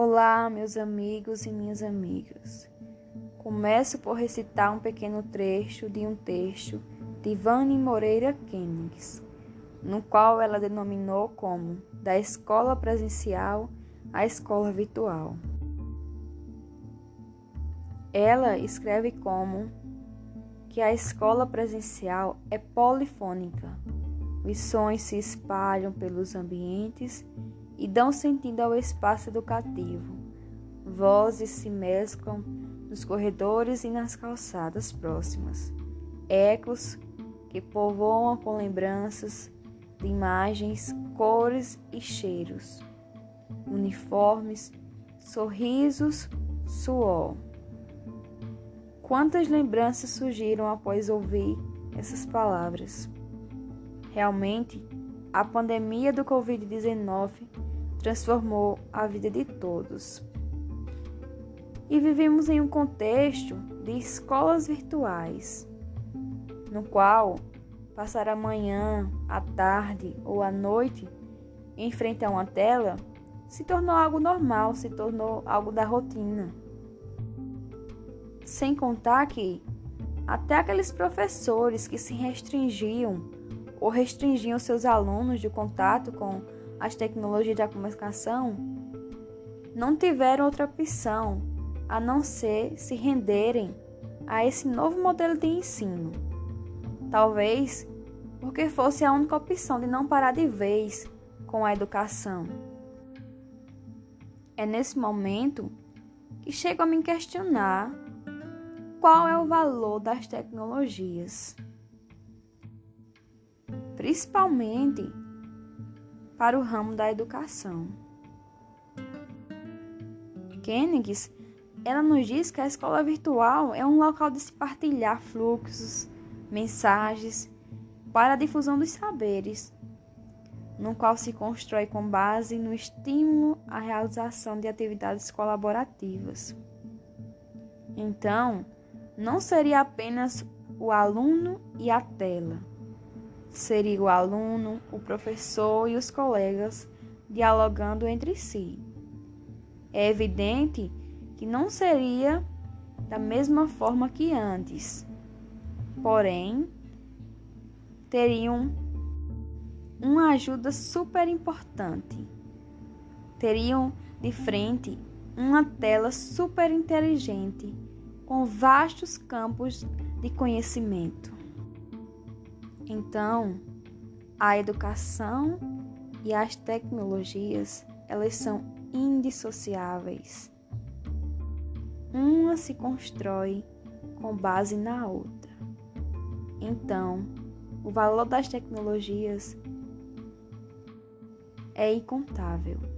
Olá, meus amigos e minhas amigas. Começo por recitar um pequeno trecho de um texto de Vani Moreira Kennings, no qual ela denominou como Da Escola Presencial à Escola Virtual. Ela escreve como que a escola presencial é polifônica. Os sons se espalham pelos ambientes e dão sentido ao espaço educativo. Vozes se mesclam nos corredores e nas calçadas próximas. Ecos que povoam com lembranças de imagens, cores e cheiros. Uniformes, sorrisos, suor. Quantas lembranças surgiram após ouvir essas palavras? Realmente, a pandemia do Covid-19 transformou a vida de todos. E vivemos em um contexto de escolas virtuais, no qual passar a manhã, a tarde ou a noite em frente a uma tela se tornou algo normal, se tornou algo da rotina. Sem contar que até aqueles professores que se restringiam ou restringiam seus alunos de contato com as tecnologias da comunicação, não tiveram outra opção a não ser se renderem a esse novo modelo de ensino. Talvez porque fosse a única opção de não parar de vez com a educação. É nesse momento que chego a me questionar qual é o valor das tecnologias, principalmente para o ramo da educação. Kennegs, ela nos diz que a escola virtual é um local de se partilhar fluxos, mensagens para a difusão dos saberes, no qual se constrói com base no estímulo à realização de atividades colaborativas. Então, não seria apenas o aluno e a tela, seria o aluno, o professor e os colegas dialogando entre si. É evidente que não seria da mesma forma que antes, porém, teriam uma ajuda super importante. Teriam de frente uma tela super inteligente com vastos campos de conhecimento. Então, a educação e as tecnologias, elas são indissociáveis. Uma se constrói com base na outra. Então, o valor das tecnologias é incontável.